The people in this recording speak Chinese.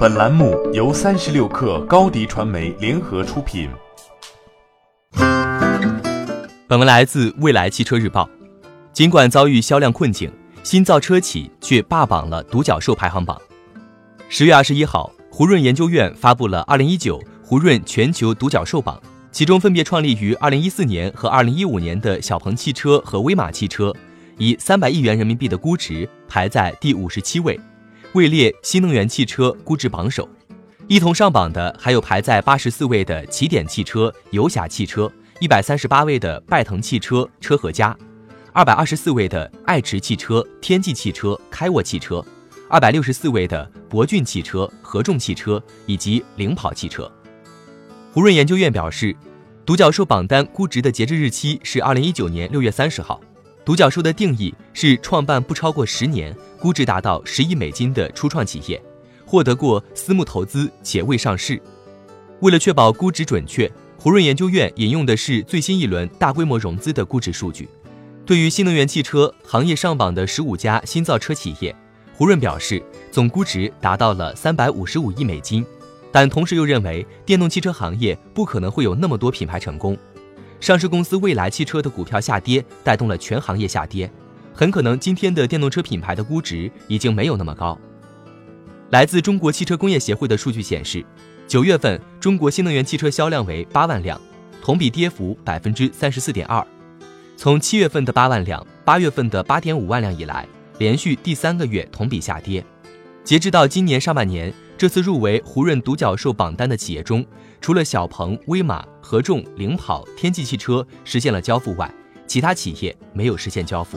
本栏目由三十六氪高低传媒联合出品。本文来自未来汽车日报。尽管遭遇销量困境，新造车企却霸榜了独角兽排行榜。十月二十一号，胡润研究院发布了二零一九胡润全球独角兽榜，其中分别创立于二零一四年和二零一五年的小鹏汽车和威马汽车，以三百亿元人民币的估值排在第五十七位。位列新能源汽车估值榜首，一同上榜的还有排在八十四位的起点汽车、游侠汽车，一百三十八位的拜腾汽车、车和家，二百二十四位的爱驰汽车、天际汽车、开沃汽车，二百六十四位的博骏汽车、合众汽车以及领跑汽车。胡润研究院表示，独角兽榜单估值的截止日期是二零一九年六月三十号。独角兽的定义是创办不超过十年。估值达到十亿美金的初创企业，获得过私募投资且未上市。为了确保估值准确，胡润研究院引用的是最新一轮大规模融资的估值数据。对于新能源汽车行业上榜的十五家新造车企业，胡润表示总估值达到了三百五十五亿美金，但同时又认为电动汽车行业不可能会有那么多品牌成功。上市公司蔚来汽车的股票下跌，带动了全行业下跌。很可能今天的电动车品牌的估值已经没有那么高。来自中国汽车工业协会的数据显示，九月份中国新能源汽车销量为八万辆，同比跌幅百分之三十四点二。从七月份的八万辆、八月份的八点五万辆以来，连续第三个月同比下跌。截至到今年上半年，这次入围胡润独角兽榜单的企业中，除了小鹏、威马、合众、领跑、天际汽车实现了交付外，其他企业没有实现交付。